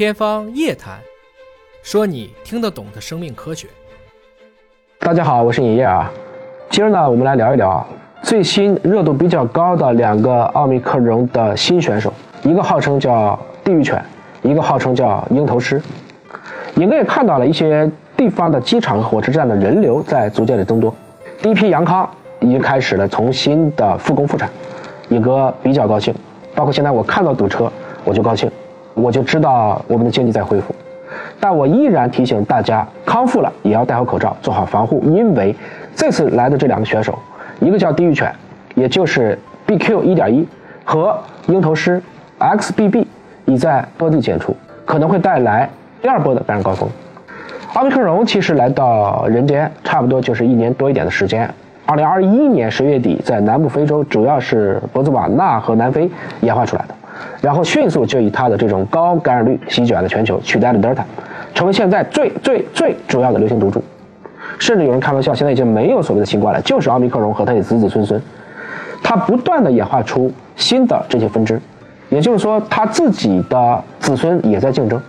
天方夜谭，说你听得懂的生命科学。大家好，我是尹烨啊。今儿呢，我们来聊一聊最新热度比较高的两个奥密克戎的新选手，一个号称叫地狱犬，一个号称叫鹰头狮。尹哥也看到了一些地方的机场火车站的人流在逐渐的增多，第一批阳康已经开始了重新的复工复产，尹哥比较高兴。包括现在我看到堵车，我就高兴，我就知道我们的经济在恢复。但我依然提醒大家，康复了也要戴好口罩，做好防护，因为这次来的这两个选手，一个叫地狱犬，也就是 BQ 一点一和鹰头狮 XBB，已在多地检出，可能会带来第二波的感染高峰。奥密克戎其实来到人间差不多就是一年多一点的时间。二零二一年十月底，在南部非洲，主要是博茨瓦纳和南非演化出来的，然后迅速就以它的这种高感染率席卷了全球，取代了德尔塔，成为现在最最最主要的流行毒株。甚至有人开玩笑，现在已经没有所谓的新冠了，就是奥密克戎和它的子子孙孙，它不断的演化出新的这些分支，也就是说，它自己的子孙也在竞争，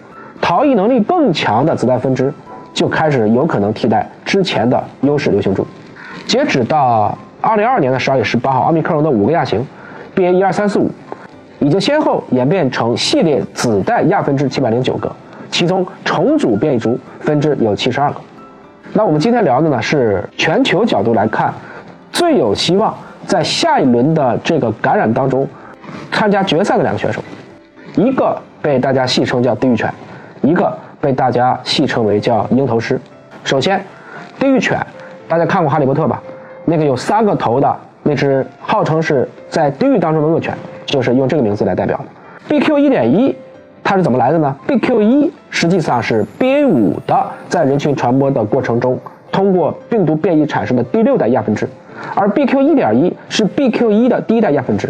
逃逸能力更强的子代分支就开始有可能替代之前的优势流行株。截止到二零二二年的十二月十八号，奥密克戎的五个亚型，BA 一二三四五，已经先后演变成系列子代亚分支七百零九个，其中重组变异株分支有七十二个。那我们今天聊的呢是全球角度来看，最有希望在下一轮的这个感染当中参加决赛的两个选手，一个被大家戏称叫地狱犬，一个被大家戏称为叫鹰头狮。首先，地狱犬，大家看过《哈利波特》吧？那个有三个头的那只号称是在地狱当中的恶犬，就是用这个名字来代表的。BQ 一点一。它是怎么来的呢？BQ 一实际上是 BA 五的在人群传播的过程中，通过病毒变异产生的第六代亚分支，而 BQ 一点一是 BQ 一的第一代亚分支。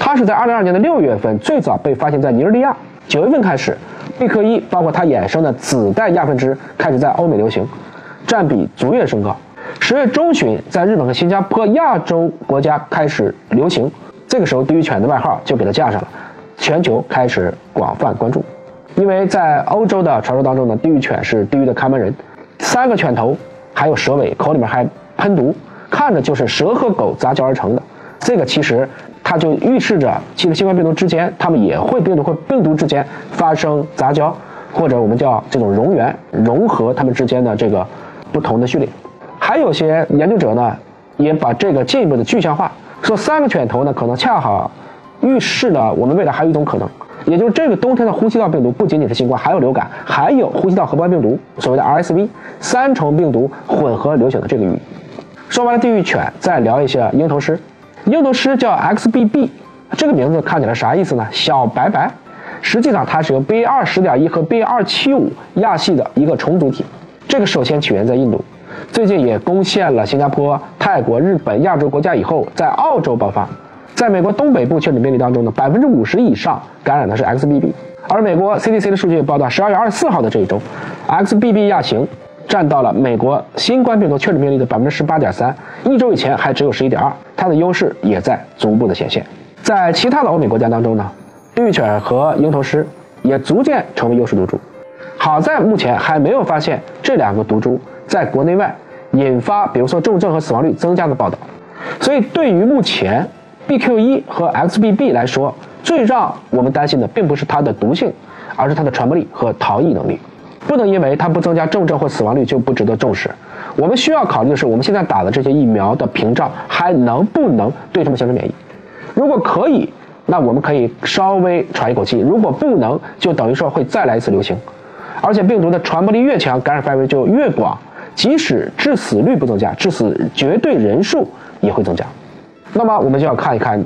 它是在二零二年的六月份最早被发现在尼日利亚，九月份开始，BQ 一包括它衍生的子代亚分支开始在欧美流行，占比逐月升高。十月中旬，在日本和新加坡亚洲国家开始流行，这个时候地狱犬的外号就给它架上了。全球开始广泛关注，因为在欧洲的传说当中呢，地狱犬是地狱的看门人，三个犬头，还有蛇尾，口里面还喷毒，看着就是蛇和狗杂交而成的。这个其实它就预示着，其实新冠病毒之间，它们也会病毒和病毒之间发生杂交，或者我们叫这种溶源融合它们之间的这个不同的序列。还有些研究者呢，也把这个进一步的具象化，说三个犬头呢，可能恰好。预示了我们未来还有一种可能，也就是这个冬天的呼吸道病毒不仅仅是新冠，还有流感，还有呼吸道合胞病毒，所谓的 RSV，三重病毒混合流行的这个寓意。说完了地狱犬，再聊一下鹰头狮。鹰头狮叫 XBB，这个名字看起来啥意思呢？小白白。实际上它是由 BA 二十点一和 BA 二七五亚系的一个重组体。这个首先起源在印度，最近也攻陷了新加坡、泰国、日本、亚洲国家以后，在澳洲爆发。在美国东北部确诊病例当中呢，百分之五十以上感染的是 XBB，而美国 CDC 的数据也报道，十二月二十四号的这一周，XBB 亚型占到了美国新冠病毒确诊病例的百分之十八点三，一周以前还只有十一点二，它的优势也在逐步的显现。在其他的欧美国家当中呢，地狱犬和鹰头狮也逐渐成为优势毒株。好在目前还没有发现这两个毒株在国内外引发，比如说重症和死亡率增加的报道，所以对于目前。BQ 一和 XBB 来说，最让我们担心的并不是它的毒性，而是它的传播力和逃逸能力。不能因为它不增加重症或死亡率就不值得重视。我们需要考虑的是，我们现在打的这些疫苗的屏障还能不能对它们形成免疫？如果可以，那我们可以稍微喘一口气；如果不能，就等于说会再来一次流行。而且病毒的传播力越强，感染范围就越广，即使致死率不增加，致死绝对人数也会增加。那么我们就要看一看，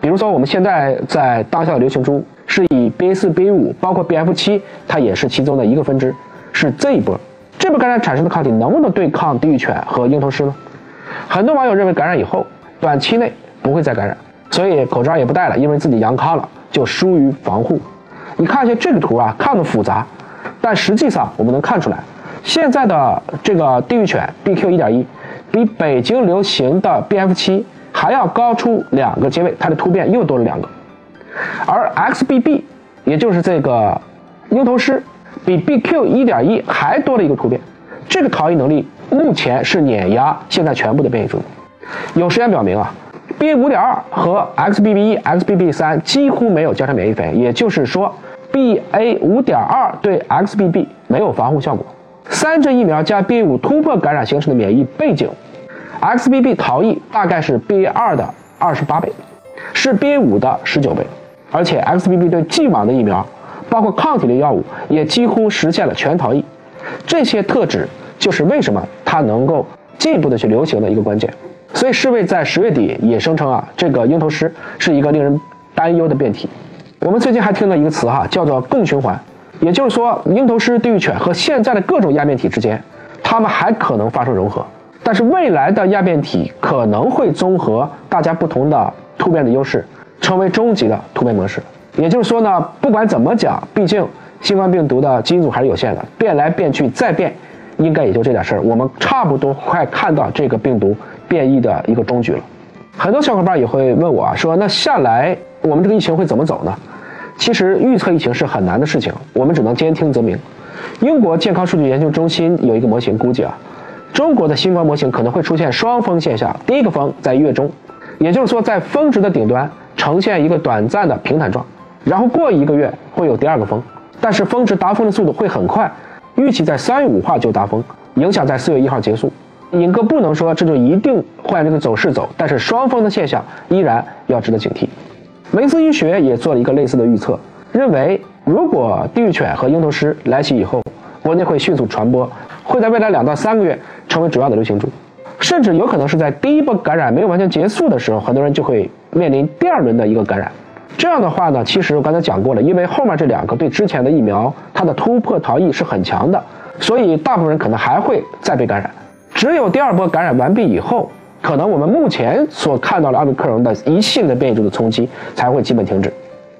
比如说我们现在在当下的流行株是以 BA 四、BA 五，包括 BF 七，它也是其中的一个分支，是这一波。这波感染产生的抗体能不能对抗地狱犬和鹰头狮呢？很多网友认为感染以后短期内不会再感染，所以口罩也不戴了，因为自己阳康了就疏于防护。你看一下这个图啊，看着复杂，但实际上我们能看出来，现在的这个地狱犬 BQ 一点一比北京流行的 BF 七。还要高出两个阶位，它的突变又多了两个，而 XBB，也就是这个鹰头虱比 BQ 1.1还多了一个突变，这个逃逸能力目前是碾压现在全部的变异株。有实验表明啊，BA5.2 和 XBB1、XBB3 几乎没有交叉免疫反应，也就是说，BA5.2 对 XBB 没有防护效果。三针疫苗加 B. 五突破感染形成的免疫背景，XBB 逃逸大概是 B. 二的二十八倍，是 B. 五的十九倍，而且 XBB 对既往的疫苗，包括抗体类药物，也几乎实现了全逃逸。这些特质就是为什么它能够进一步的去流行的一个关键。所以世卫在十月底也声称啊，这个鹰头虱是一个令人担忧的变体。我们最近还听到一个词哈，叫做共循环，也就是说鹰头狮地域犬和现在的各种亚变体之间，它们还可能发生融合。但是未来的亚变体可能会综合大家不同的突变的优势，成为终极的突变模式。也就是说呢，不管怎么讲，毕竟新冠病毒的基因组还是有限的，变来变去再变，应该也就这点事儿。我们差不多快看到这个病毒变异的一个终局了。很多小伙伴也会问我啊，说那下来我们这个疫情会怎么走呢？其实预测疫情是很难的事情，我们只能兼听则明。英国健康数据研究中心有一个模型估计啊，中国的新冠模型可能会出现双峰现象，第一个峰在月中，也就是说在峰值的顶端呈现一个短暂的平坦状。然后过一个月会有第二个峰，但是峰值达峰的速度会很快，预期在三月五号就达峰，影响在四月一号结束。尹哥不能说这就一定会按这个走势走，但是双峰的现象依然要值得警惕。梅斯医学也做了一个类似的预测，认为如果地狱犬和鹰头虱来袭以后，国内会迅速传播，会在未来两到三个月成为主要的流行株，甚至有可能是在第一波感染没有完全结束的时候，很多人就会面临第二轮的一个感染。这样的话呢，其实我刚才讲过了，因为后面这两个对之前的疫苗它的突破逃逸是很强的，所以大部分人可能还会再被感染。只有第二波感染完毕以后，可能我们目前所看到的奥密克戎的一系列变异株的冲击才会基本停止。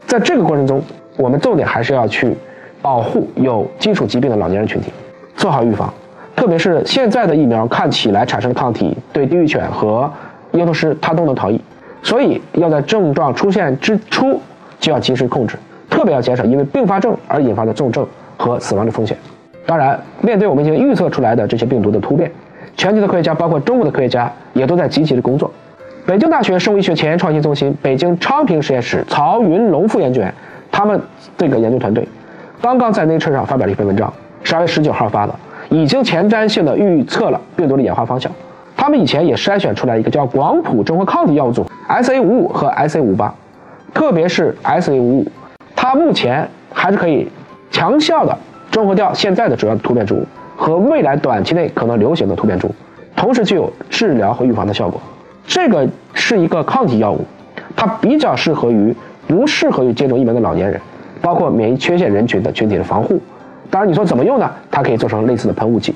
在这个过程中，我们重点还是要去保护有基础疾病的老年人群体，做好预防。特别是现在的疫苗看起来产生的抗体对地狱犬和鹰头虱它都能逃逸。所以要在症状出现之初就要及时控制，特别要减少因为并发症而引发的重症和死亡的风险。当然，面对我们已经预测出来的这些病毒的突变，全球的科学家，包括中国的科学家，也都在积极的工作。北京大学生物医学前沿创新中心、北京昌平实验室曹云龙副研究员，他们这个研究团队刚刚在 Nature 上发表了一篇文章，十二月十九号发的，已经前瞻性的预测了病毒的演化方向。他们以前也筛选出来一个叫广谱中和抗体药物组。SA 五五和 SA 五八，特别是 SA 五五，它目前还是可以强效的中和掉现在的主要突变株和未来短期内可能流行的突变株，同时具有治疗和预防的效果。这个是一个抗体药物，它比较适合于不适合于接种疫苗的老年人，包括免疫缺陷人群的群体的防护。当然，你说怎么用呢？它可以做成类似的喷雾剂。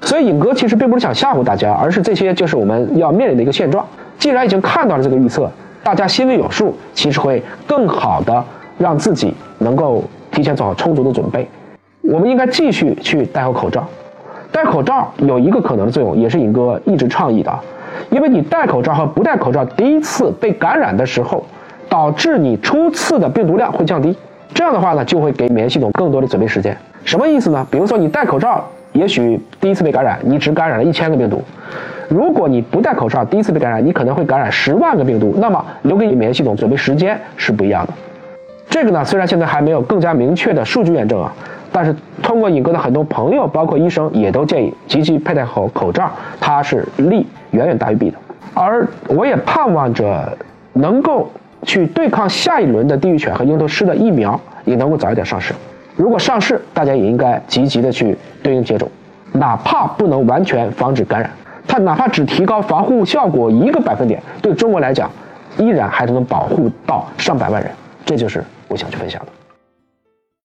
所以，尹哥其实并不是想吓唬大家，而是这些就是我们要面临的一个现状。既然已经看到了这个预测，大家心里有数，其实会更好的让自己能够提前做好充足的准备。我们应该继续去戴好口罩。戴口罩有一个可能的作用，也是尹哥一直倡议的，因为你戴口罩和不戴口罩，第一次被感染的时候，导致你初次的病毒量会降低。这样的话呢，就会给免疫系统更多的准备时间。什么意思呢？比如说你戴口罩，也许第一次被感染，你只感染了一千个病毒。如果你不戴口罩，第一次被感染，你可能会感染十万个病毒，那么留给你免疫系统准备时间是不一样的。这个呢，虽然现在还没有更加明确的数据验证啊，但是通过尹哥的很多朋友，包括医生，也都建议积极佩戴好口罩，它是利远远大于弊的。而我也盼望着能够去对抗下一轮的地狱犬和鹰头虱的疫苗也能够早一点上市。如果上市，大家也应该积极的去对应接种，哪怕不能完全防止感染。它哪怕只提高防护效果一个百分点，对中国来讲，依然还是能保护到上百万人。这就是我想去分享的。